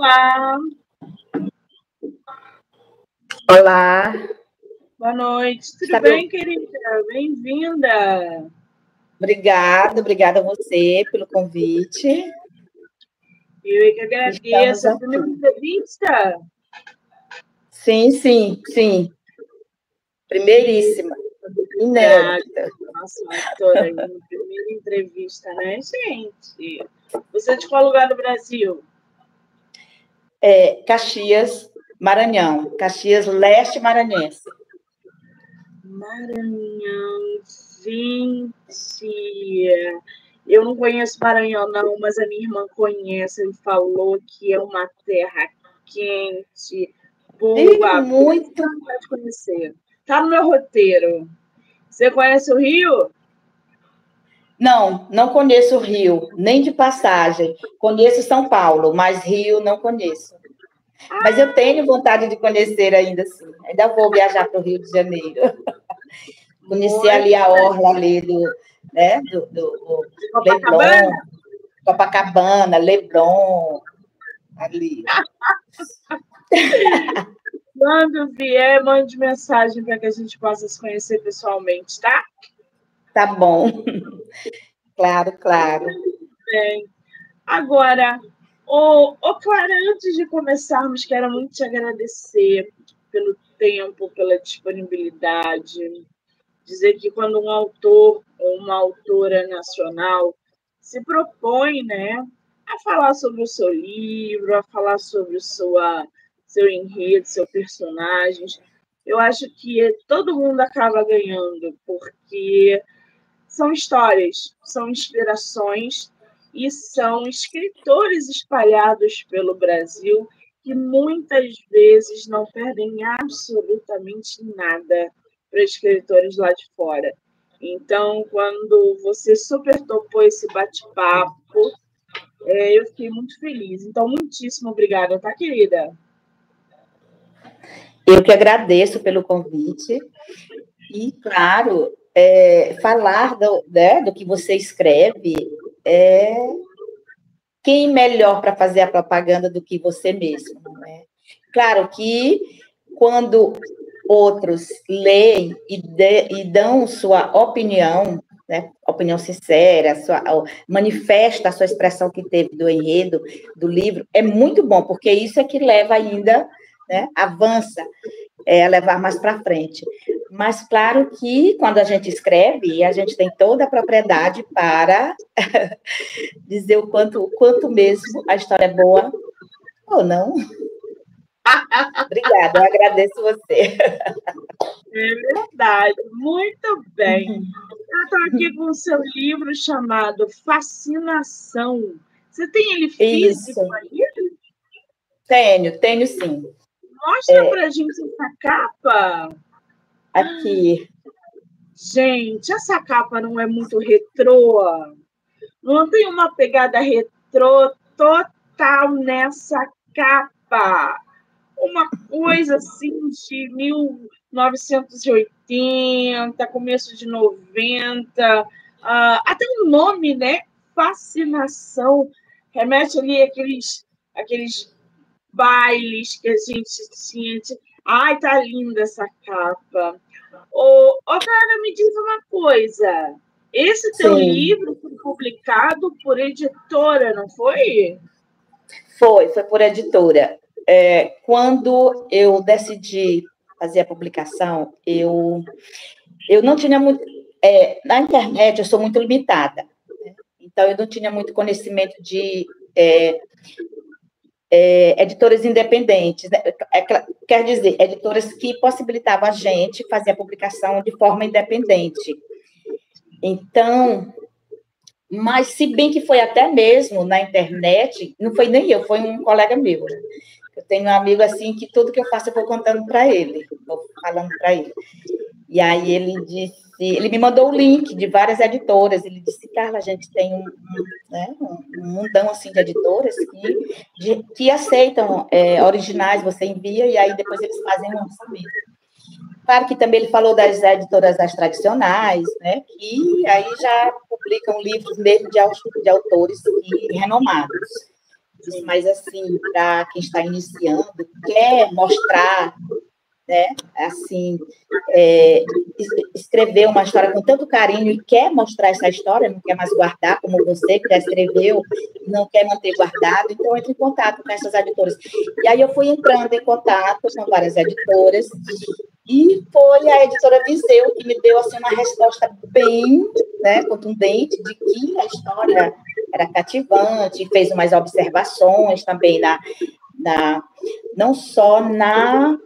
Olá. Olá. Boa noite. Tudo Está bem, querida? Bem-vinda. Obrigada, obrigada a você pelo convite. Eu é que agradeço. A primeira entrevista? Sim, sim, sim. Primeiríssima. Inédita. Nossa, doutora, primeira entrevista, né, gente? Você é de qual lugar do Brasil? É, Caxias, Maranhão. Caxias Leste Maranhense. Maranhão, gente. Eu não conheço Maranhão, não, mas a minha irmã conhece e falou que é uma terra quente, boa. muito. Pode conhecer. Tá no meu roteiro. Você conhece o Rio? Não, não conheço o Rio, nem de passagem. Conheço São Paulo, mas Rio não conheço. Mas eu tenho vontade de conhecer ainda assim. Ainda vou viajar para o Rio de Janeiro. Conhecer ali a orla ali do, né, do, do, do Copacabana. Leblon, Copacabana, Leblon, ali. Quando vier, mande mensagem para que a gente possa se conhecer pessoalmente, tá? Tá bom. Claro, claro. Bem. Agora, ô, ô Clara, antes de começarmos, quero muito te agradecer pelo tempo, pela disponibilidade. Dizer que quando um autor ou uma autora nacional se propõe, né, a falar sobre o seu livro, a falar sobre o sua seu enredo, seu personagens. Eu acho que todo mundo acaba ganhando, porque são histórias, são inspirações e são escritores espalhados pelo Brasil que muitas vezes não perdem absolutamente nada para escritores lá de fora. Então, quando você super topou esse bate-papo, é, eu fiquei muito feliz. Então, muitíssimo obrigada, tá, querida? Eu que agradeço pelo convite. E, claro, é, falar do, né, do que você escreve é quem melhor para fazer a propaganda do que você mesmo. Né? Claro que quando outros leem e, de, e dão sua opinião, né, opinião sincera, sua, manifesta a sua expressão que teve do enredo do livro, é muito bom, porque isso é que leva ainda né, avança é, a levar mais para frente. Mas, claro que quando a gente escreve, a gente tem toda a propriedade para dizer o quanto, o quanto mesmo a história é boa ou não. Obrigada, eu agradeço você. É verdade, muito bem. Eu estou aqui com o seu livro chamado Fascinação. Você tem ele físico Isso. aí? Tenho, tenho sim. Mostra é... pra gente essa capa. Aqui. Gente, essa capa não é muito retrô? Não tem uma pegada retrô total nessa capa. Uma coisa assim de 1980, começo de 90. Uh, ah, até o um nome, né? Fascinação. Remete ali àqueles, àqueles bailes que a gente tinha. Ai, tá linda essa capa. Ô, ô me diz uma coisa. Esse teu Sim. livro foi publicado por editora, não foi? Foi, foi por editora. É, quando eu decidi fazer a publicação, eu, eu não tinha muito. É, na internet, eu sou muito limitada. Né? Então, eu não tinha muito conhecimento de é, é, editoras independentes, né? é, quer dizer, editoras que possibilitavam a gente fazer a publicação de forma independente. Então, mas se bem que foi até mesmo na internet, não foi nem eu, foi um colega meu. Né? Eu tenho um amigo assim que tudo que eu faço eu vou contando para ele, vou falando para ele. E aí ele disse, ele me mandou o link de várias editoras. Ele disse, Carla, a gente tem um, né, um mundão assim de editoras que, de, que aceitam é, originais, você envia e aí depois eles fazem um lançamento. Claro que também ele falou das editoras das tradicionais, né, que aí já publicam livros mesmo de, de autores renomados. mas assim, para quem está iniciando, quer mostrar né? Assim, é, escreveu uma história com tanto carinho e quer mostrar essa história, não quer mais guardar, como você que já escreveu, não quer manter guardado, então entre em contato com essas editoras. E aí eu fui entrando em contato com várias editoras, e foi a editora Viseu que me deu assim, uma resposta bem né, contundente de que a história era cativante, fez umas observações também na, na não só na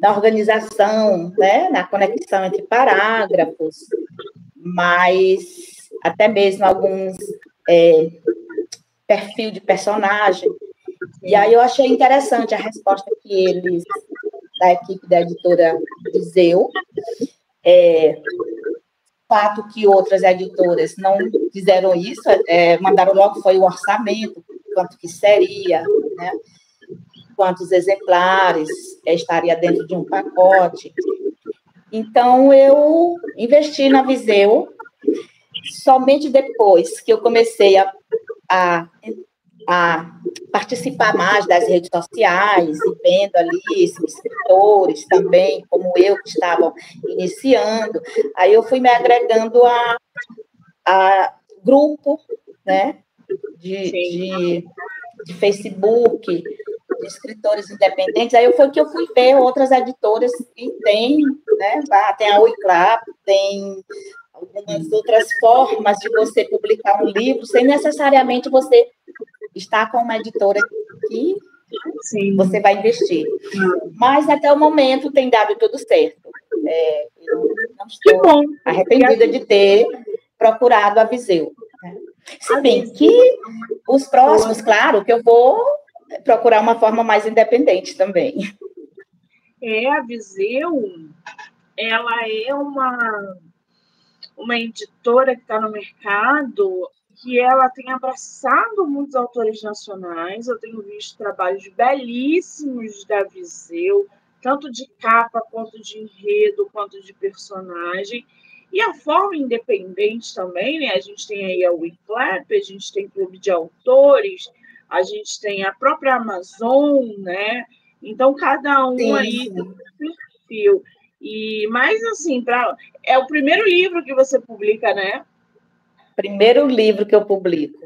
da organização, né, na conexão entre parágrafos, mas até mesmo alguns é, perfil de personagem. E aí eu achei interessante a resposta que eles, da equipe da editora Viseu, é, fato que outras editoras não fizeram isso, é, mandaram logo foi o orçamento, quanto que seria, né? Quantos exemplares estaria dentro de um pacote. Então, eu investi na Viseu somente depois que eu comecei a, a, a participar mais das redes sociais e vendo ali escritores também, como eu, que estavam iniciando. Aí eu fui me agregando a, a grupo né, de, de, de Facebook, escritores independentes, aí foi que eu fui ver outras editoras que tem, né, tem a Uiclap, tem algumas outras formas de você publicar um livro, sem necessariamente você estar com uma editora que Sim. você vai investir. Mas até o momento tem dado tudo certo. É, não estou arrependida de ter procurado a Viseu. Né? Se bem que os próximos, claro, que eu vou procurar uma forma mais independente também. É, a Viseu, ela é uma, uma editora que está no mercado que ela tem abraçado muitos autores nacionais. Eu tenho visto trabalhos belíssimos da Viseu, tanto de capa, quanto de enredo, quanto de personagem. E a forma independente também, né? A gente tem aí a Wiclap, a gente tem clube de autores, a gente tem a própria Amazon, né? Então, cada um sim, aí tem um perfil. E, mas, assim, pra, é o primeiro livro que você publica, né? Primeiro livro que eu publico.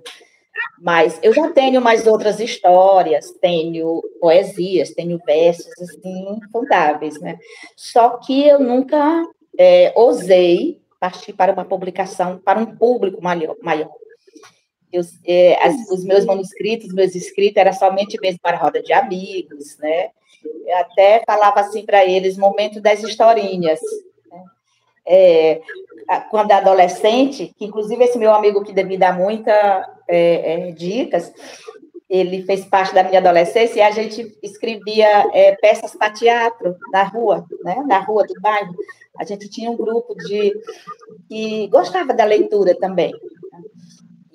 Mas eu já tenho mais outras histórias, tenho poesias, tenho versos, assim, fundáveis, né? Só que eu nunca é, ousei partir para uma publicação para um público maior. maior. Eu, é, as, os meus manuscritos, meus escritos, era somente mesmo para roda de amigos, né? Eu até falava assim para eles, momento das historinhas. Né? É, quando adolescente, que inclusive esse meu amigo que me dá muitas é, é, dicas, ele fez parte da minha adolescência e a gente escrevia é, peças para teatro na rua, né? na rua do bairro. A gente tinha um grupo de que gostava da leitura também.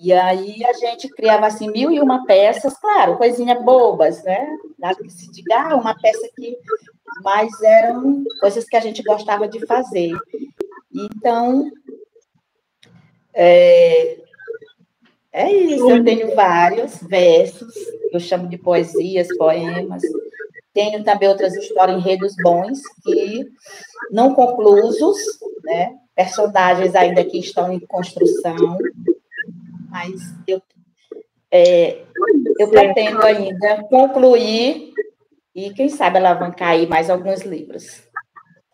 E aí a gente criava assim mil e uma peças, claro, coisinhas bobas, né? Nada que se diga, ah, uma peça que. Mas eram coisas que a gente gostava de fazer. Então, é, é isso, eu tenho vários versos, eu chamo de poesias, poemas. Tenho também outras histórias, enredos bons, que não conclusos, né? personagens ainda que estão em construção, mas eu, é, eu pretendo ainda concluir e, quem sabe, alavancar aí mais alguns livros.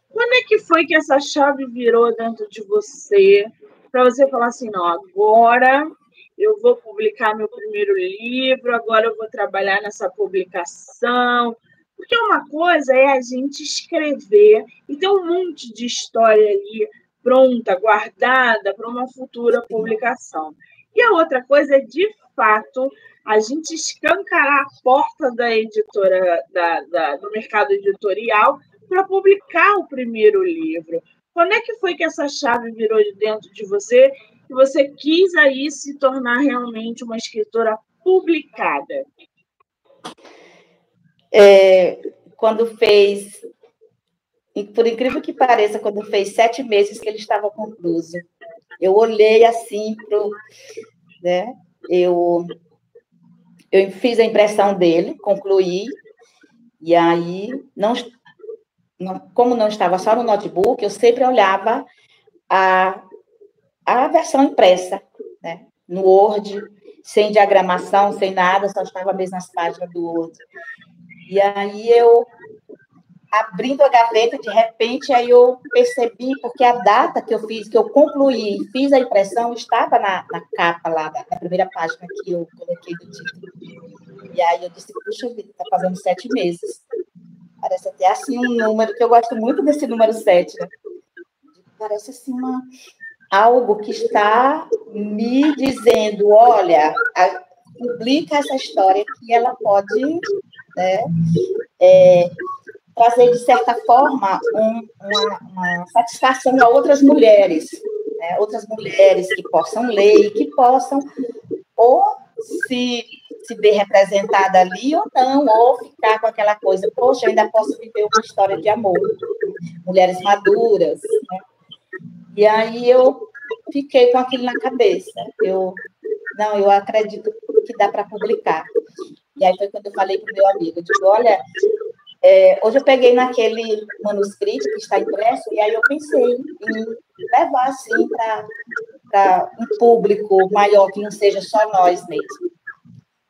Quando é que foi que essa chave virou dentro de você para você falar assim, não, agora eu vou publicar meu primeiro livro, agora eu vou trabalhar nessa publicação. Porque uma coisa é a gente escrever e ter um monte de história ali pronta, guardada para uma futura publicação. E a outra coisa é, de fato, a gente escancarar a porta da editora, da, da do mercado editorial, para publicar o primeiro livro. Quando é que foi que essa chave virou de dentro de você e você quis aí se tornar realmente uma escritora publicada? É, quando fez, por incrível que pareça, quando fez sete meses que ele estava concluído, eu olhei assim pro, né? Eu eu fiz a impressão dele, concluí, e aí, não, não, como não estava só no notebook, eu sempre olhava a, a versão impressa, né? no Word, sem diagramação, sem nada, só estava mesmo nas páginas do Word. E aí eu abrindo a gaveta, de repente, aí eu percebi, porque a data que eu fiz, que eu concluí, fiz a impressão, estava na, na capa lá, da, da, primeira página que eu coloquei do título. E aí eu disse, puxa vida, está fazendo sete meses. Parece até assim um número, que eu gosto muito desse número sete, né? Parece assim uma, algo que está me dizendo, olha, a, publica essa história que ela pode né, é, trazer, de certa forma, um, uma, uma, satisfação a outras mulheres, né? outras mulheres que possam ler e que possam ou se, se ver representada ali ou não, ou ficar com aquela coisa, poxa, eu ainda posso viver uma história de amor. Mulheres maduras. Né? E aí eu fiquei com aquilo na cabeça. Eu, não, eu acredito que dá para publicar. E aí foi quando eu falei para o meu amigo, eu digo, olha, é, hoje eu peguei naquele manuscrito que está impresso, e aí eu pensei em levar, assim, para um público maior, que não seja só nós mesmo.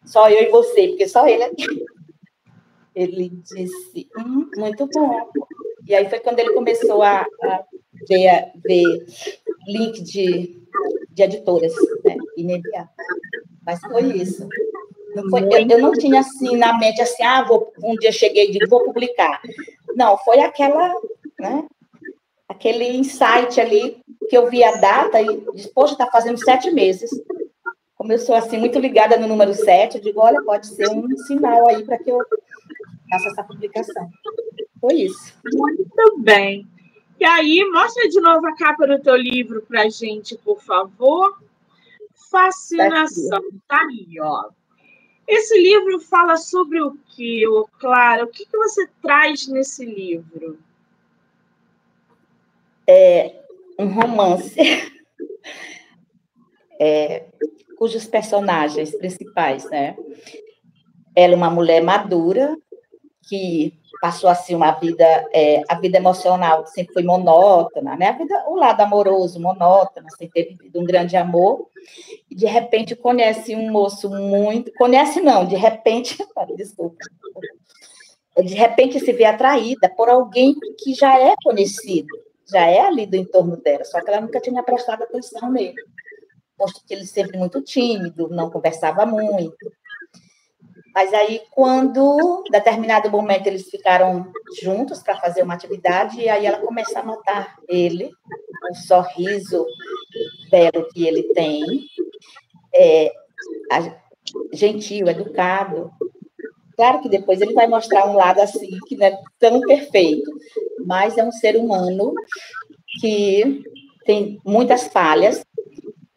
Só eu e você, porque só ele aqui. Ele disse, hum, muito bom. E aí foi quando ele começou a, a ver, a, ver link de, de editoras, né. Mas foi isso. Não foi, eu, eu, não tinha assim na mente assim, ah, vou, um dia cheguei e digo, vou publicar. Não, foi aquela, né? Aquele insight ali que eu vi a data e disse, poxa, está fazendo sete meses. Como eu sou assim, muito ligada no número sete, eu digo, olha, pode ser um sinal aí para que eu faça essa publicação. Foi isso. Muito bem. E aí, mostra de novo a capa do teu livro para gente, por favor. Fascinação. Tá aí, ó. Esse livro fala sobre o que, Clara? O que, que você traz nesse livro? É um romance é, cujos personagens principais, né? Ela é uma mulher madura que passou assim uma vida, é, a vida emocional sempre foi monótona, né? A vida, o lado amoroso monótono, sem ter vivido um grande amor, e de repente conhece um moço muito, conhece não, de repente, desculpa, de repente se vê atraída por alguém que já é conhecido, já é ali do entorno dela, só que ela nunca tinha prestado atenção nele, posto que ele sempre muito tímido, não conversava muito. Mas aí, quando, em determinado momento, eles ficaram juntos para fazer uma atividade, e aí ela começa a notar ele, o sorriso belo que ele tem, é, gentil, educado. Claro que depois ele vai mostrar um lado assim, que não é tão perfeito, mas é um ser humano que tem muitas falhas,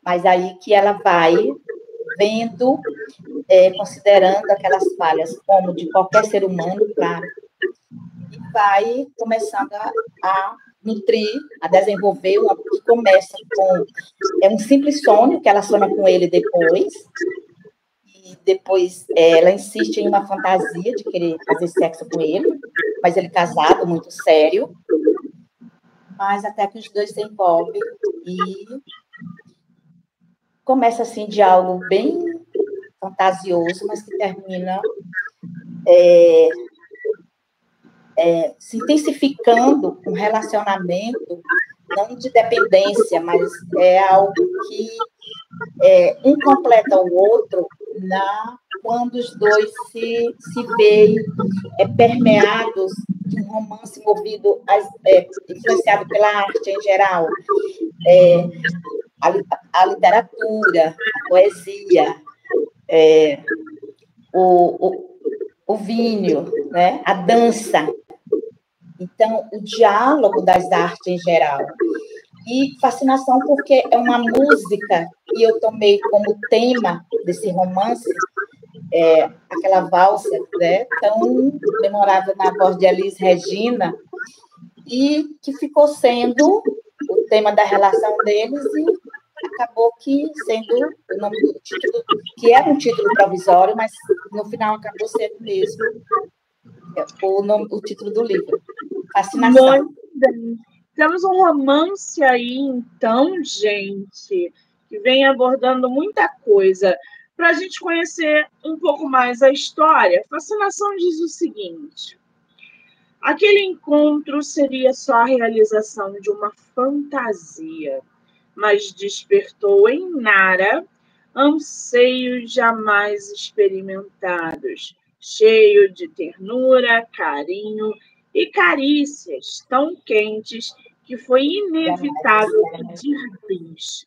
mas aí que ela vai vendo, é, considerando aquelas falhas como de qualquer ser humano, claro, e vai começando a, a nutrir, a desenvolver, uma, que começa com é um simples sonho que ela sonha com ele depois, e depois é, ela insiste em uma fantasia de querer fazer sexo com ele, mas ele casado, muito sério, mas até que os dois se envolvem e começa assim de algo bem fantasioso, mas que termina é, é, se intensificando um relacionamento não de dependência, mas é algo que é, um completa o outro na quando os dois se, se veem é, permeados de um romance movido, é, influenciado pela arte em geral. É, a, a literatura, a poesia, é, o, o, o vinho, né? a dança. Então, o diálogo das artes em geral. E fascinação porque é uma música que eu tomei como tema desse romance, é, aquela valsa né, tão memorável na voz de Alice Regina, e que ficou sendo o tema da relação deles e acabou que sendo o nome do título, que era um título provisório, mas no final acabou sendo mesmo é, o, nome, o título do livro. Fascinação. Muito bem. Temos um romance aí, então, gente, que vem abordando muita coisa. Para a gente conhecer um pouco mais a história, Fascinação diz o seguinte: Aquele encontro seria só a realização de uma fantasia, mas despertou em Nara anseios jamais experimentados, cheio de ternura, carinho e carícias tão quentes que foi inevitável pedir bis.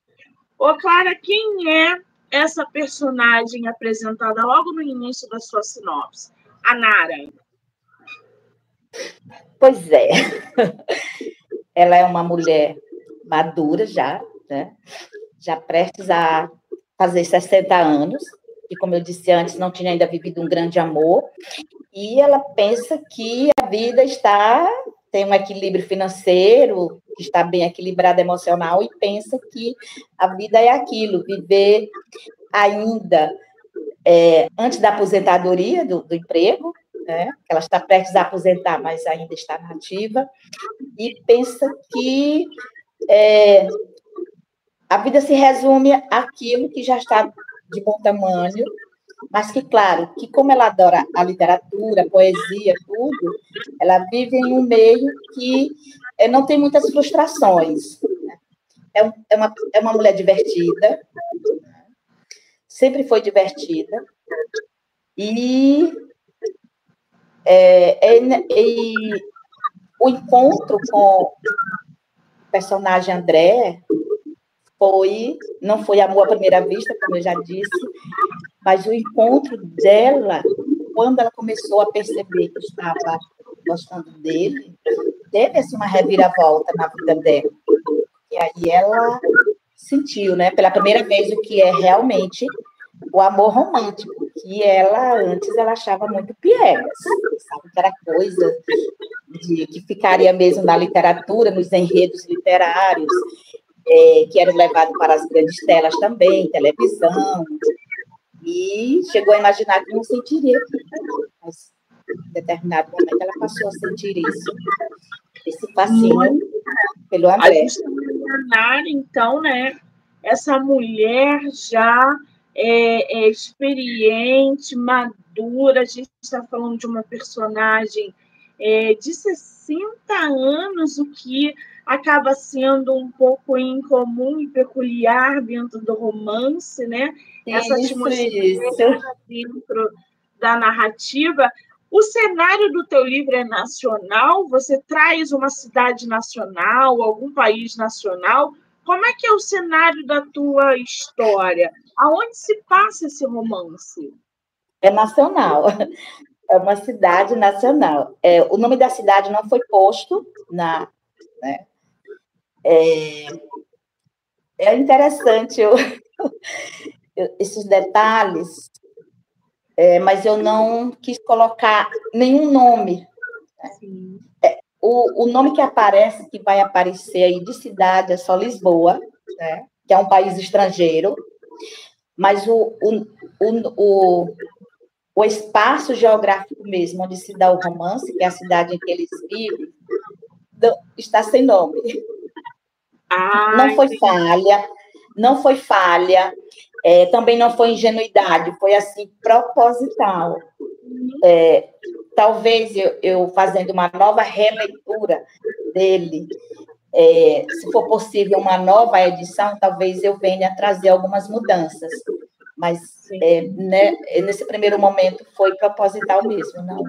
Ô, Clara, quem é essa personagem apresentada logo no início da sua sinopse? A Nara. Pois é. Ela é uma mulher madura já, né? já prestes a fazer 60 anos, e como eu disse antes, não tinha ainda vivido um grande amor, e ela pensa que a vida está tem um equilíbrio financeiro, está bem equilibrado emocional, e pensa que a vida é aquilo, viver ainda é, antes da aposentadoria do, do emprego, né? Ela está prestes a aposentar, mas ainda está nativa, e pensa que é, a vida se resume àquilo que já está de bom tamanho, mas que, claro, que como ela adora a literatura, a poesia, tudo, ela vive em um meio que é, não tem muitas frustrações. Né? É, é, uma, é uma mulher divertida, sempre foi divertida, e é, é, e o encontro com o personagem André foi, não foi amor à primeira vista, como eu já disse, mas o encontro dela, quando ela começou a perceber que estava gostando dele, teve assim, uma reviravolta na vida dela. E aí ela sentiu, né, pela primeira vez, o que é realmente o amor romântico, que ela antes ela achava muito piegas, sabe, que era coisa de, que ficaria mesmo na literatura, nos enredos literários, é, que eram levados para as grandes telas também, televisão, e chegou a imaginar que não sentiria mas em determinado momento ela passou a sentir isso, esse fascínio pelo André. Imaginar, então, né, essa mulher já é, é experiente, madura, a gente está falando de uma personagem é, de 60 anos, o que acaba sendo um pouco incomum e peculiar dentro do romance, né? Essa isso, atmosfera dentro da narrativa. O cenário do teu livro é nacional? Você traz uma cidade nacional, algum país nacional? Como é que é o cenário da tua história? Aonde se passa esse romance? É nacional. É uma cidade nacional. É, o nome da cidade não foi posto na. Né? É, é interessante eu, eu, esses detalhes, é, mas eu não quis colocar nenhum nome. Né? É, o, o nome que aparece, que vai aparecer aí de cidade, é só Lisboa, né? que é um país estrangeiro, mas o, o, o, o, espaço geográfico mesmo, onde se dá o romance, que é a cidade em que eles vivem, está sem nome. Ah, não foi falha, não foi falha, é, também não foi ingenuidade, foi assim, proposital. É, talvez eu, eu, fazendo uma nova releitura dele, é, se for possível uma nova edição, talvez eu venha trazer algumas mudanças. Mas é, né, nesse primeiro momento foi proposital mesmo, não.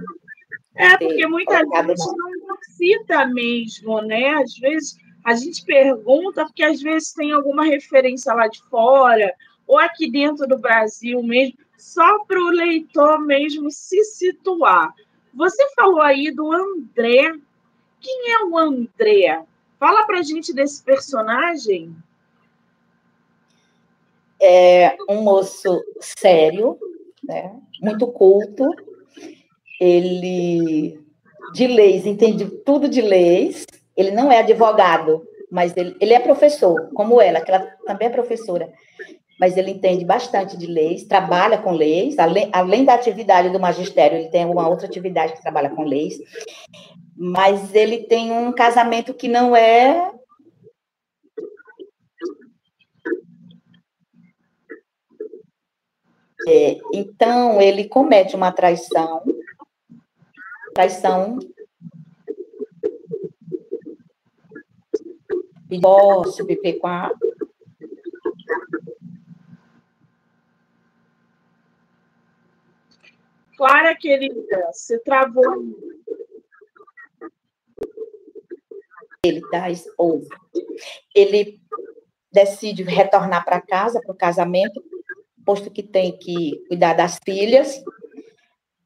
É, porque muita gente não cita mesmo, né? Às vezes a gente pergunta porque às vezes tem alguma referência lá de fora, ou aqui dentro do Brasil mesmo, só para o leitor mesmo se situar. Você falou aí do André. Quem é o André? Fala para a gente desse personagem. É um moço sério, né? muito culto. Ele, de leis, entende tudo de leis. Ele não é advogado, mas ele, ele é professor, como ela, que ela também é professora, mas ele entende bastante de leis, trabalha com leis, além, além da atividade do magistério, ele tem uma outra atividade que trabalha com leis, mas ele tem um casamento que não é É, então, ele comete uma traição, traição, divórcio, PP4. Clara, querida, você travou. Ele dá esposa. Ele decide retornar para casa, para o casamento, posto que tem que cuidar das filhas.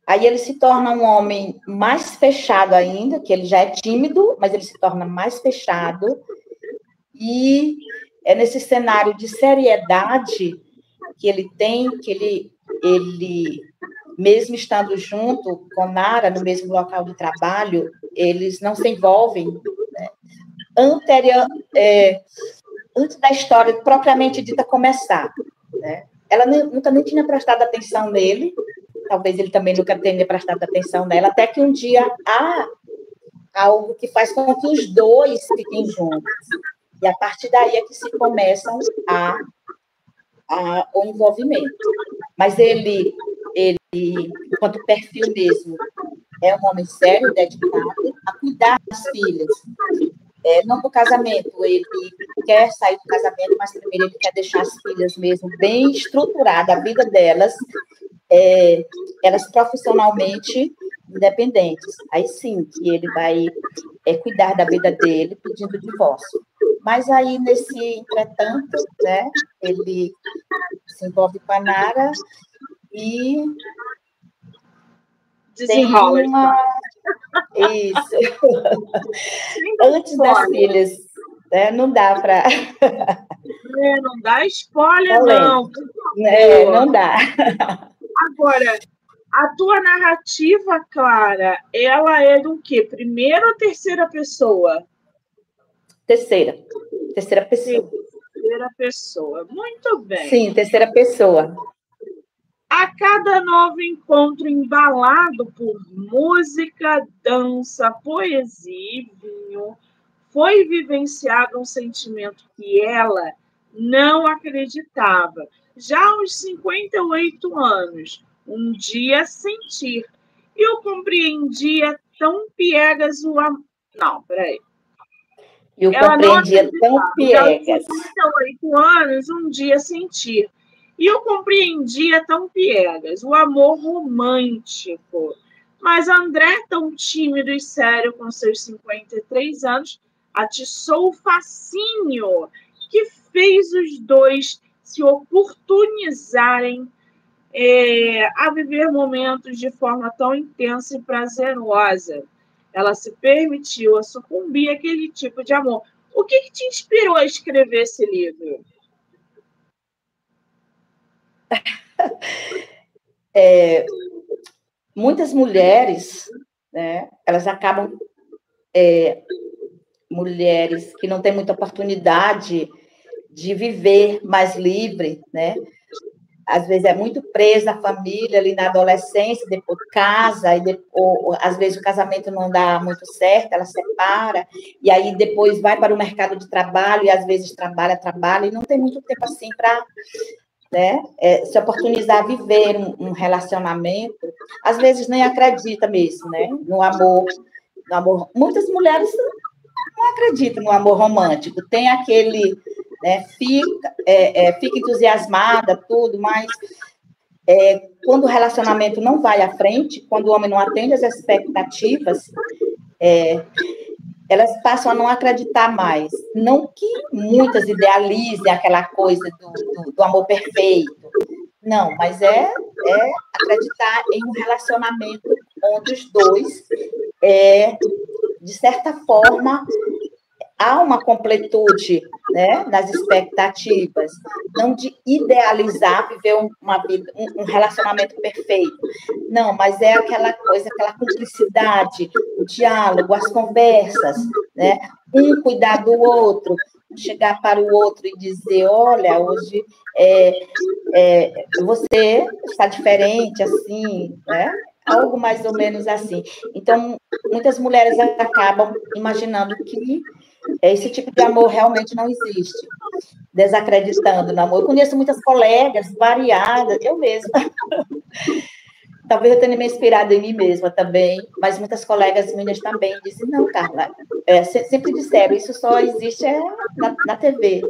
Aí ele se torna um homem mais fechado ainda, que ele já é tímido, mas ele se torna mais fechado. E é nesse cenário de seriedade que ele tem, que ele, ele mesmo estando junto com Nara no mesmo local de trabalho, eles não se envolvem. Né? Anterior, é, antes da história propriamente dita começar, né? ela nunca nem tinha prestado atenção nele, talvez ele também nunca tenha prestado atenção nela, até que um dia há algo que faz com que os dois fiquem juntos. E a partir daí é que se começam a, a o envolvimento. Mas ele, ele, enquanto perfil mesmo, é um homem sério, dedicado a cuidar das filhas, é, não do casamento, ele quer sair do casamento, mas primeiro ele quer deixar as filhas mesmo bem estruturada, a vida delas, é, elas profissionalmente independentes. Aí sim que ele vai é, cuidar da vida dele pedindo divórcio. Mas aí, nesse entretanto, né, ele se envolve com a Nara e Desenrola. Uma, isso. Antes das filhas, né? Não dá para. É, não dá spoiler, não. É, não dá. Agora, a tua narrativa, Clara, ela é do quê? Primeira ou terceira pessoa? Terceira. Terceira pessoa. Terceira pessoa. Muito bem. Sim, terceira pessoa. A cada novo encontro embalado por música, dança, poesia e vinho, foi vivenciado um sentimento que ela não acreditava. Já aos 58 anos, um dia sentir. Eu compreendia tão piegas o amor. Não, peraí. Eu ela compreendia tão piegas. Aos 58 anos, um dia sentir. E eu compreendia tão piegas, o amor romântico. Mas André, tão tímido e sério com seus 53 anos, atiçou o fascínio que fez os dois se oportunizarem é, a viver momentos de forma tão intensa e prazerosa. Ela se permitiu a sucumbir àquele tipo de amor. O que, que te inspirou a escrever esse livro? é, muitas mulheres, né, elas acabam, é, mulheres que não têm muita oportunidade de viver mais livre, né? Às vezes é muito presa à família ali na adolescência, depois casa, e depois, às vezes o casamento não dá muito certo, ela separa, e aí depois vai para o mercado de trabalho, e às vezes trabalha, trabalha, e não tem muito tempo assim para né? É, se oportunizar a viver um, um, relacionamento, às vezes nem acredita mesmo, né? No amor, no amor. Muitas mulheres não acreditam no amor romântico. Tem aquele, né? Fica, é, é, fica entusiasmada, tudo, mas é, quando o relacionamento não vai à frente, quando o homem não atende às expectativas, é, elas passam a não acreditar mais. Não que muitas idealizem aquela coisa do, do, do amor perfeito. Não, mas é, é acreditar em um relacionamento onde os dois, é, de certa forma, há uma completude né, nas expectativas, não de idealizar viver uma vida, um, relacionamento perfeito. Não, mas é aquela coisa, aquela cumplicidade, o diálogo, as conversas, né, um cuidar do outro, chegar para o outro e dizer, olha, hoje é, é, você está diferente, assim, né? Algo mais ou menos assim. Então, muitas mulheres acabam imaginando que esse tipo de amor realmente não existe, desacreditando no amor. Eu conheço muitas colegas variadas, eu mesma. Talvez eu tenha me inspirado em mim mesma também, mas muitas colegas minhas também dizem, não, Carla, é, sempre disseram, isso só existe é, na, na TV.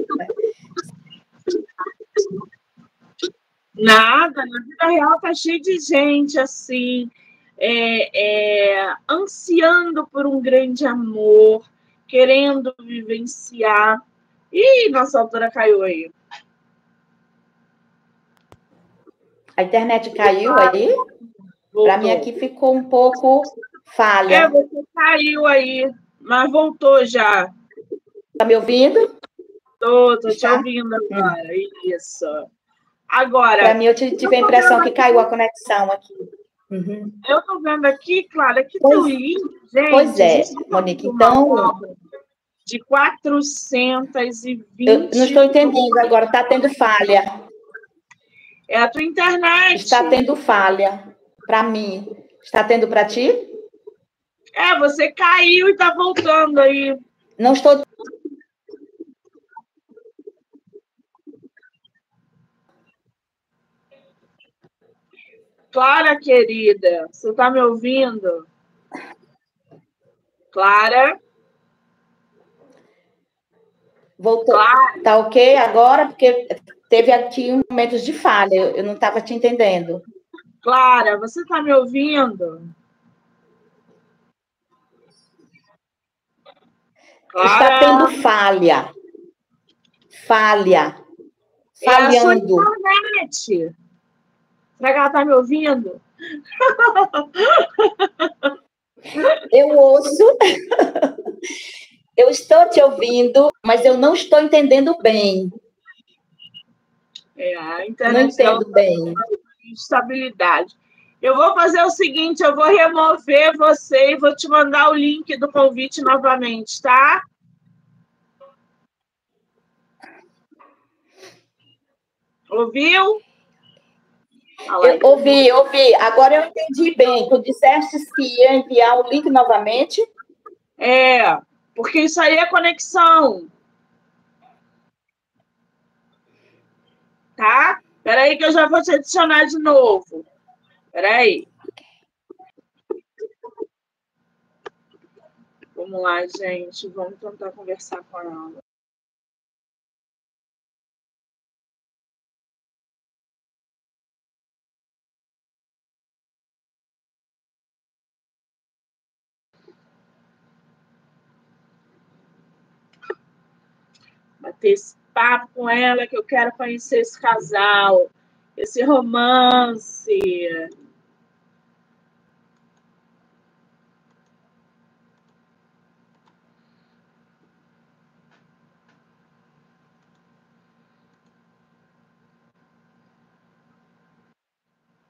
Nada, na vida real tá cheio de gente assim, é, é, ansiando por um grande amor, querendo vivenciar. Ih, nossa altura caiu aí. A internet caiu aí? Para mim aqui ficou um pouco falha. É, você caiu aí, mas voltou já. Tá me ouvindo? Tô, tô te ouvindo agora. Isso. Agora. Para mim, eu tive a impressão que caiu a conexão aqui. Uhum. Eu tô vendo aqui, claro, que pois, teu gente. Pois é, Monique. Então. De 420. Eu não estou entendendo agora, tá tendo falha. É a tua internet. Está tendo falha para mim. Está tendo para ti? É, você caiu e está voltando aí. Não estou. Clara, querida, você está me ouvindo? Clara? Voltou. Clara. Tá ok agora? Porque teve aqui um momentos de falha, eu não estava te entendendo. Clara, você está me ouvindo? Clara. Está tendo falha. Falha. Falhando. É a internet. Será que ela está me ouvindo? Eu ouço. Eu estou te ouvindo, mas eu não estou entendendo bem. É, a internet não entendo bem estabilidade. Eu vou fazer o seguinte, eu vou remover você e vou te mandar o link do convite novamente, tá? Ouviu? Eu ouvi, ouvi. Agora eu entendi bem. Tu disseste que ia enviar o link novamente? É, porque isso aí é conexão. Tá? Espera aí que eu já vou te adicionar de novo. Espera aí. Vamos lá, gente. Vamos tentar conversar com ela. Bater esse papo com ela, que eu quero conhecer esse casal, esse romance.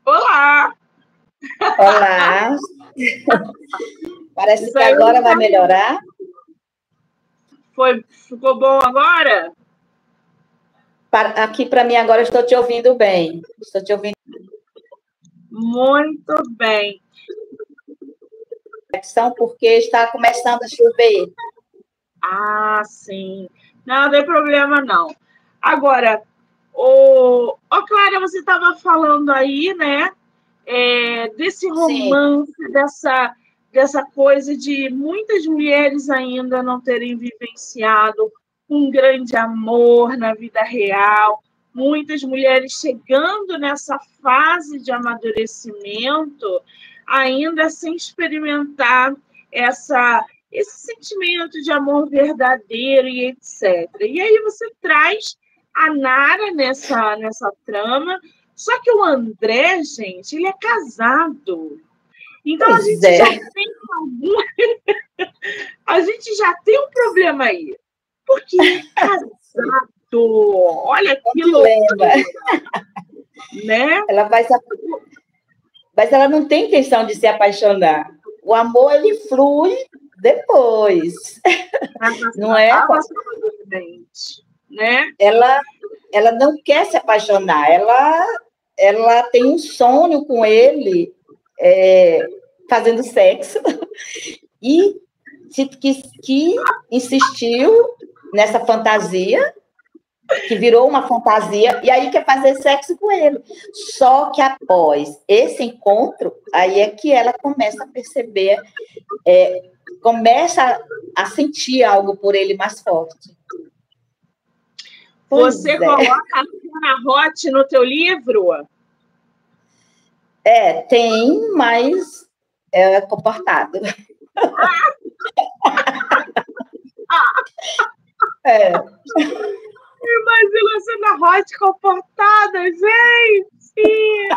Olá! Olá! Parece Isso que agora vai melhorar. Foi, ficou bom agora? aqui para mim agora estou te ouvindo bem. Estou te ouvindo. Muito bem. Porque está começando a chover. Ah, sim. Não, não tem problema não. Agora, o, oh, Clara, você estava falando aí, né? É, desse romance, sim. dessa dessa coisa de muitas mulheres ainda não terem vivenciado um grande amor na vida real, muitas mulheres chegando nessa fase de amadurecimento ainda sem experimentar essa esse sentimento de amor verdadeiro e etc. E aí você traz a Nara nessa nessa trama, só que o André, gente, ele é casado. Então pois a gente é. já tem algum... a gente já tem um problema aí. Porque é casado. Olha que loucura. né? Ela vai se... Mas ela não tem intenção de se apaixonar. O amor, ele flui depois. não é? Né? Ela, ela não quer se apaixonar, ela, ela tem um sonho com ele é, fazendo sexo e que, que insistiu nessa fantasia que virou uma fantasia, e aí quer fazer sexo com ele. Só que após esse encontro, aí é que ela começa a perceber, é, começa a sentir algo por ele mais forte. Pois Você é. coloca a hot no teu livro? É, tem, mas é comportado. é. Imagina você na hot comportada, gente!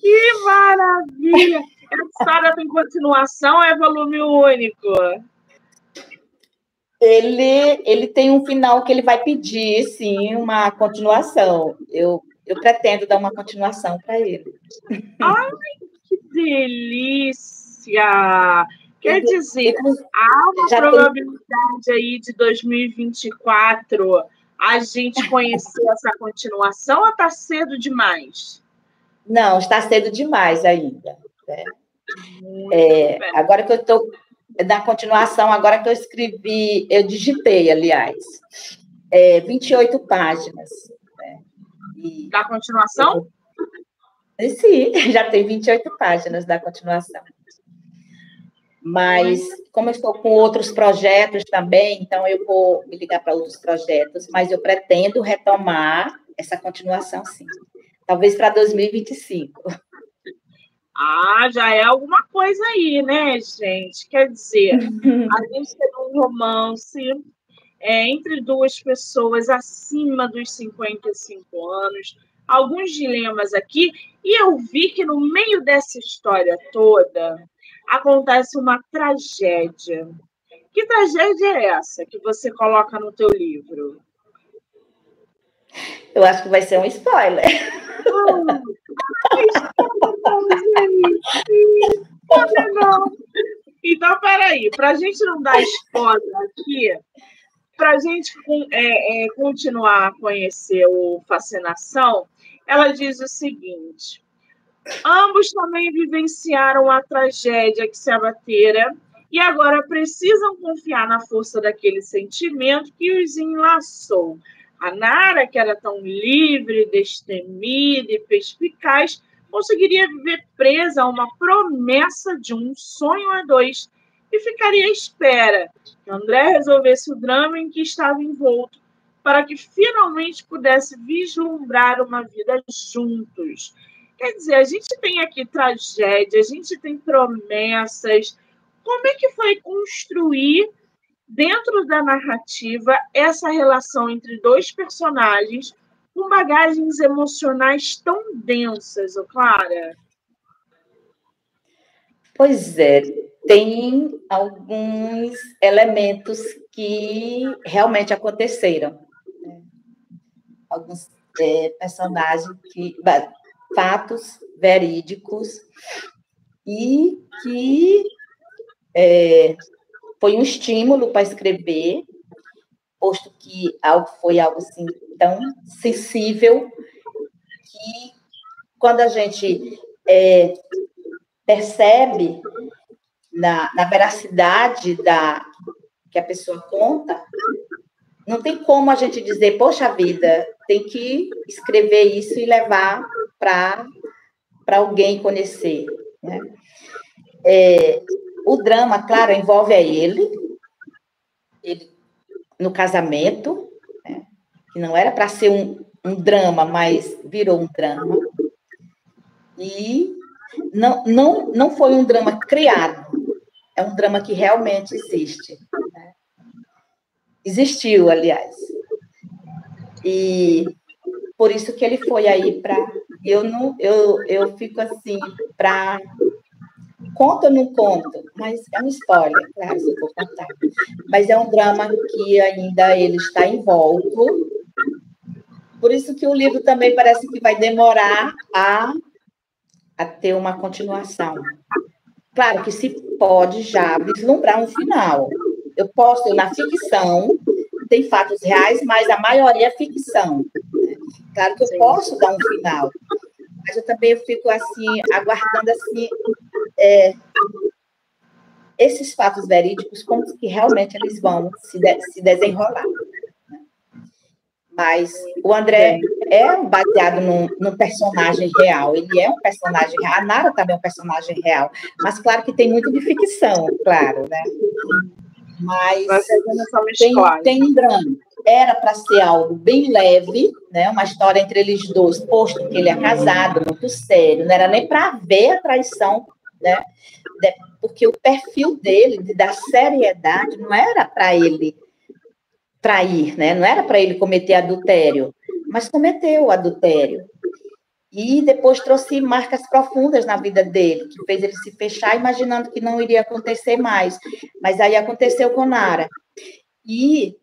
Que maravilha! Essa história tem continuação é volume único? Ele, ele tem um final que ele vai pedir, sim, uma continuação. Eu, eu pretendo dar uma continuação para ele. Ai, que delícia! Quer dizer, há uma Já probabilidade tem... aí de 2024 a gente conhecer essa continuação ou está cedo demais? Não, está cedo demais ainda. Né? É, agora que eu estou na continuação, agora que eu escrevi, eu digitei, aliás, é, 28 páginas. Da continuação? Eu, sim, já tem 28 páginas da continuação. Mas, como eu estou com outros projetos também, então eu vou me ligar para outros projetos, mas eu pretendo retomar essa continuação, sim. Talvez para 2025. Ah, já é alguma coisa aí, né, gente? Quer dizer, a gente tem um romance é, entre duas pessoas acima dos 55 anos, alguns dilemas aqui, e eu vi que no meio dessa história toda, acontece uma tragédia. Que tragédia é essa que você coloca no teu livro? Eu acho que vai ser um spoiler. Então, peraí, para a gente não dar spoiler aqui, para a gente é, é, continuar a conhecer o Fascinação, ela diz o seguinte: Ambos também vivenciaram a tragédia que se abatera e agora precisam confiar na força daquele sentimento que os enlaçou. A Nara, que era tão livre, destemida e perspicaz, conseguiria viver presa a uma promessa de um sonho a dois e ficaria à espera que André resolvesse o drama em que estava envolto para que finalmente pudesse vislumbrar uma vida juntos. Quer dizer, a gente tem aqui tragédia, a gente tem promessas. Como é que foi construir dentro da narrativa essa relação entre dois personagens com bagagens emocionais tão densas, ô Clara? Pois é, tem alguns elementos que realmente aconteceram. Né? Alguns é, personagens que fatos verídicos e que é, foi um estímulo para escrever, posto que algo foi algo assim tão sensível que quando a gente é, percebe na, na veracidade da que a pessoa conta, não tem como a gente dizer, poxa vida, tem que escrever isso e levar para alguém conhecer. Né? É, o drama, claro, envolve a ele, ele no casamento, né? que não era para ser um, um drama, mas virou um drama. E não, não, não foi um drama criado, é um drama que realmente existe. Né? Existiu, aliás. E por isso que ele foi aí para eu não, eu, eu fico assim, para. Conto ou não conto? Mas é um spoiler, claro, se eu for contar. Mas é um drama que ainda ele está envolto. Por isso que o livro também parece que vai demorar a, a ter uma continuação. Claro que se pode já vislumbrar um final. Eu posso, na ficção, tem fatos reais, mas a maioria é ficção. Claro que eu posso dar um final, mas eu também fico assim, aguardando assim, é, esses fatos verídicos, como que realmente eles vão se, de, se desenrolar. Mas o André é baseado num, num, personagem real, ele é um personagem real, a Nara também é um personagem real, mas claro que tem muito de ficção, claro, né? Mas tem, tem um drama. Era para ser algo bem leve, né? Uma história entre eles dois, posto que ele é casado, muito sério, não era nem para ver a traição, né? Porque o perfil dele, de, da seriedade, não era para ele trair, né? Não era para ele cometer adultério, mas cometeu o adultério. E depois trouxe marcas profundas na vida dele, que fez ele se fechar imaginando que não iria acontecer mais. Mas aí aconteceu com Nara. E,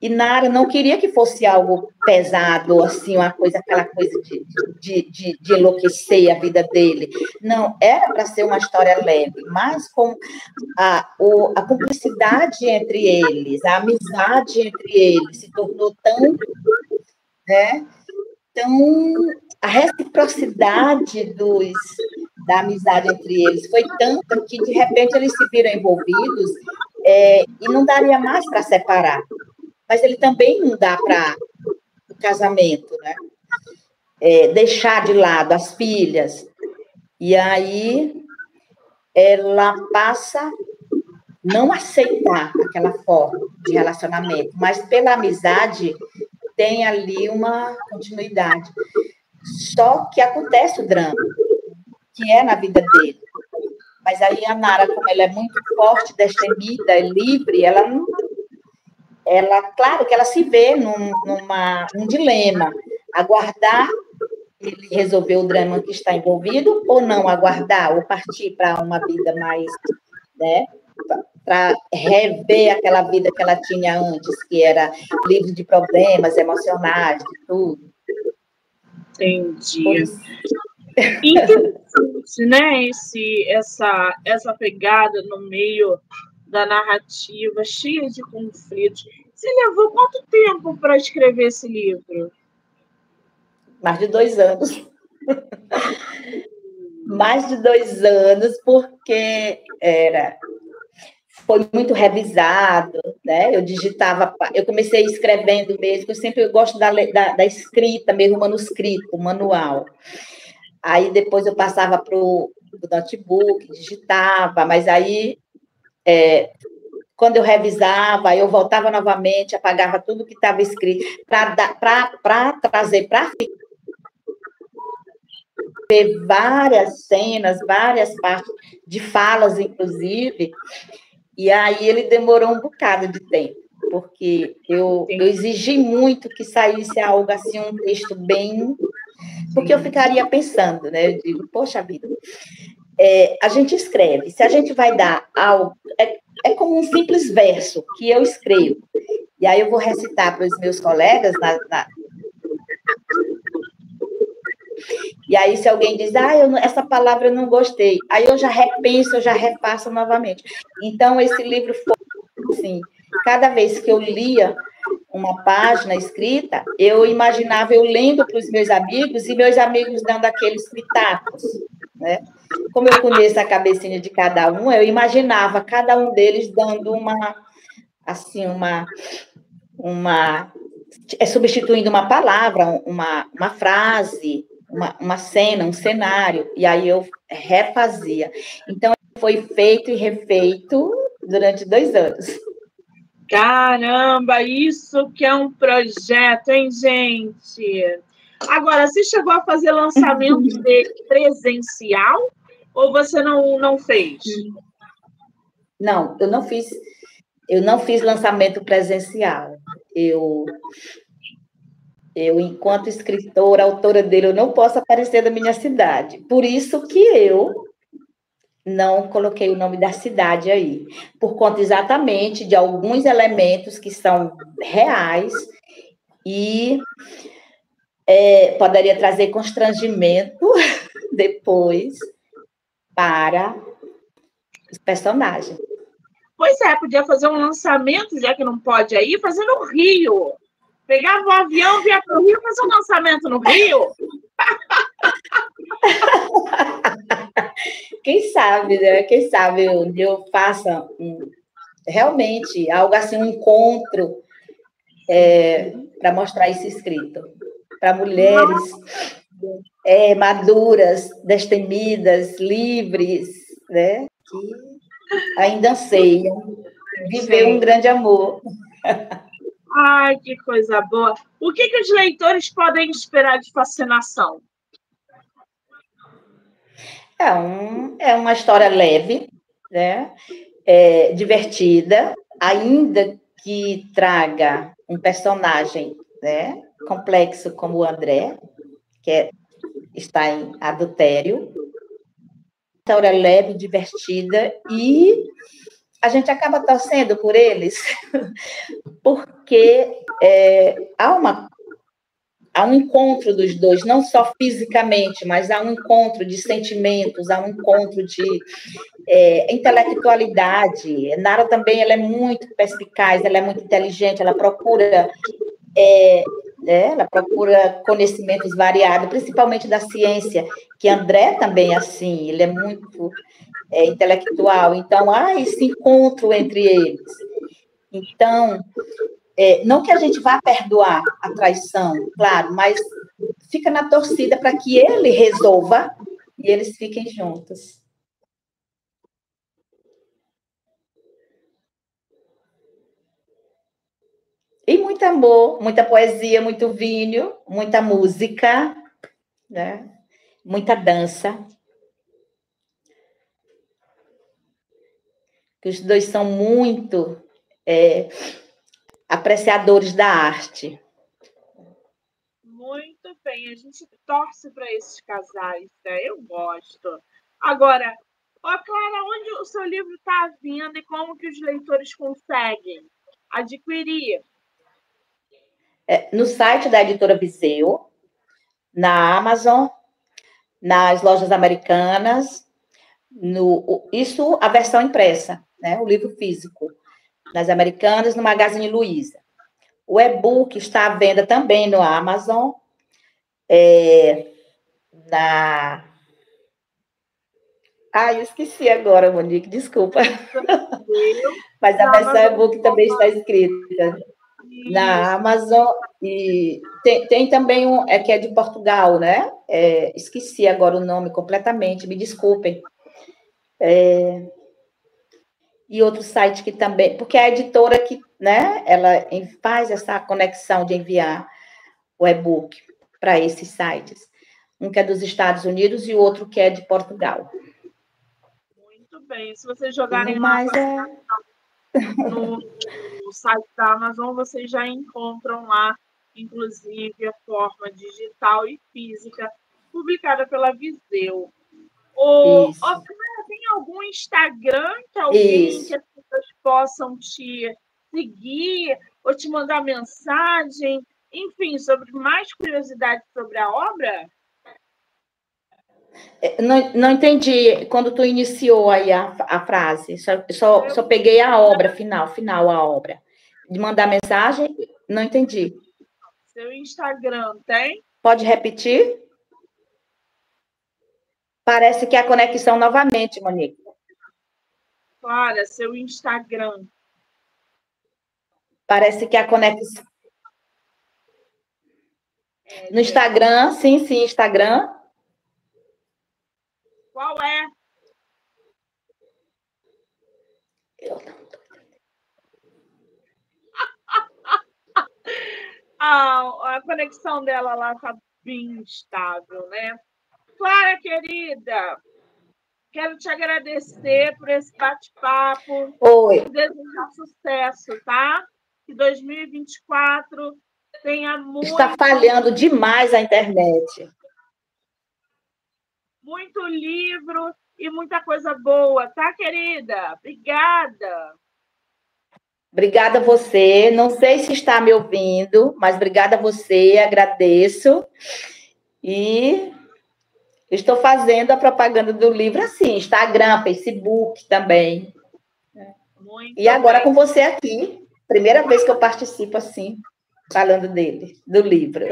e Nara não queria que fosse algo pesado, assim, uma coisa, aquela coisa de, de, de, de enlouquecer a vida dele. Não, era para ser uma história leve, mas com a, o, a cumplicidade entre eles, a amizade entre eles se tornou tão. Né, tão a reciprocidade dos, da amizade entre eles foi tanta que, de repente, eles se viram envolvidos é, e não daria mais para separar. Mas ele também não dá para o casamento, né? É, deixar de lado as filhas. E aí ela passa não aceitar aquela forma de relacionamento, mas pela amizade tem ali uma continuidade. Só que acontece o drama, que é na vida dele. Mas aí a Nara, como ela é muito forte, destemida, é livre, ela não. Ela, claro que ela se vê num, numa, num dilema. Aguardar ele resolver o drama que está envolvido, ou não aguardar, ou partir para uma vida mais, né, para rever aquela vida que ela tinha antes, que era livre de problemas emocionais, de tudo. Entendi. Interessante, né? Esse, essa, essa pegada no meio da narrativa, cheia de conflitos. Você levou quanto tempo para escrever esse livro? Mais de dois anos. Mais de dois anos, porque era foi muito revisado, né? Eu digitava, eu comecei escrevendo mesmo, eu sempre gosto da, da, da escrita, mesmo manuscrito, manual. Aí depois eu passava para o notebook, digitava, mas aí é, quando eu revisava, eu voltava novamente, apagava tudo que estava escrito, para trazer para ter várias cenas, várias partes de falas, inclusive, e aí ele demorou um bocado de tempo, porque eu, eu exigi muito que saísse algo assim, um texto bem. Porque eu ficaria pensando, né? Eu digo, poxa vida, é, a gente escreve, se a gente vai dar algo. É, é como um simples verso que eu escrevo. E aí eu vou recitar para os meus colegas na, na, e aí, se alguém diz, ah, eu, essa palavra eu não gostei, aí eu já repenso, eu já repasso novamente. Então, esse livro foi assim, cada vez que eu lia uma página escrita, eu imaginava eu lendo para os meus amigos e meus amigos dando aqueles pitacos, né? Como eu conheço a cabecinha de cada um, eu imaginava cada um deles dando uma, assim, uma, uma, é, substituindo uma palavra, uma, uma frase, uma, uma cena, um cenário, e aí eu refazia. Então, foi feito e refeito durante dois anos. Caramba, isso que é um projeto, hein, gente? Agora, você chegou a fazer lançamento de presencial ou você não, não fez? Não, eu não fiz. Eu não fiz lançamento presencial. Eu eu, enquanto escritora, autora dele, eu não posso aparecer da minha cidade. Por isso que eu não coloquei o nome da cidade aí, por conta exatamente de alguns elementos que são reais e é, poderia trazer constrangimento depois para Os personagens. Pois é, podia fazer um lançamento, já que não pode aí, fazer no Rio. Pegava o um avião, via para o Rio, fazer um lançamento no Rio. Quem sabe, né? Quem sabe eu, eu faça um, realmente algo assim, um encontro é, para mostrar esse escrito para mulheres é, maduras, destemidas, livres, né? Que ainda anseiam viver um grande amor. Ai, que coisa boa. O que, que os leitores podem esperar de fascinação? É, um, é uma história leve, né? É, divertida, ainda que traga um personagem né? complexo como o André, que é, está em adultério. História leve, divertida, e a gente acaba torcendo por eles, porque é, há uma há um encontro dos dois, não só fisicamente, mas há um encontro de sentimentos, há um encontro de é, intelectualidade. Nara também ela é muito perspicaz, ela é muito inteligente, ela procura é, né, ela procura conhecimentos variados, principalmente da ciência, que André também é assim, ele é muito é, intelectual, então há esse encontro entre eles. Então, é, não que a gente vá perdoar a traição, claro, mas fica na torcida para que ele resolva e eles fiquem juntos. E muito amor, muita poesia, muito vinho, muita música, né? muita dança. Os dois são muito é, apreciadores da arte. Muito bem, a gente torce para esses casais, né? Eu gosto. Agora, ó, Clara, onde o seu livro está vindo e como que os leitores conseguem adquirir? É, no site da editora Viseu, na Amazon, nas lojas americanas, no, isso a versão impressa, né, o livro físico, nas americanas, no Magazine Luiza. O e-book está à venda também no Amazon, é, na. Ah, eu esqueci agora, Monique, desculpa. Mas a versão e-book também está escrita na Amazon e tem, tem, também um é que é de Portugal, né? É, esqueci agora o nome completamente, me desculpem. É, e outro site que também, porque a editora que, né? Ela faz essa conexão de enviar o e-book para esses sites, um que é dos Estados Unidos e o outro que é de Portugal. Muito bem. Se vocês jogarem mais é... no no site da Amazon vocês já encontram lá, inclusive, a forma digital e física publicada pela Viseu. O, tem algum Instagram que alguém Isso. que as pessoas possam te seguir ou te mandar mensagem, enfim, sobre mais curiosidades sobre a obra? É, não, não entendi quando tu iniciou aí a, a frase. Só, só, só peguei a obra, final, final a obra. De mandar mensagem, não entendi. Seu Instagram tem? Pode repetir? Parece que é a conexão novamente, Monique. Olha, seu Instagram. Parece que é a conexão. No Instagram, sim, sim, Instagram. Qual é? Eu não tô a, a conexão dela lá está bem estável, né? Clara, querida, quero te agradecer por esse bate-papo. Oi. Desejar sucesso, tá? Que 2024 tenha muito. Está falhando demais a internet muito livro e muita coisa boa, tá, querida? Obrigada. Obrigada a você. Não sei se está me ouvindo, mas obrigada a você, agradeço. E estou fazendo a propaganda do livro assim, Instagram, Facebook também. Muito e agora bem. com você aqui, primeira vez que eu participo assim, falando dele, do livro.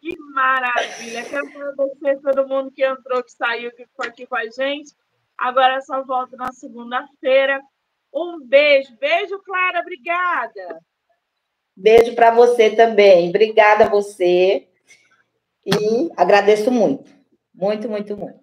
Que maravilha! Quero agradecer a todo mundo que entrou, que saiu, que ficou aqui com a gente. Agora só volto na segunda-feira. Um beijo. Beijo, Clara. Obrigada. Beijo para você também. Obrigada a você. E agradeço muito. Muito, muito, muito.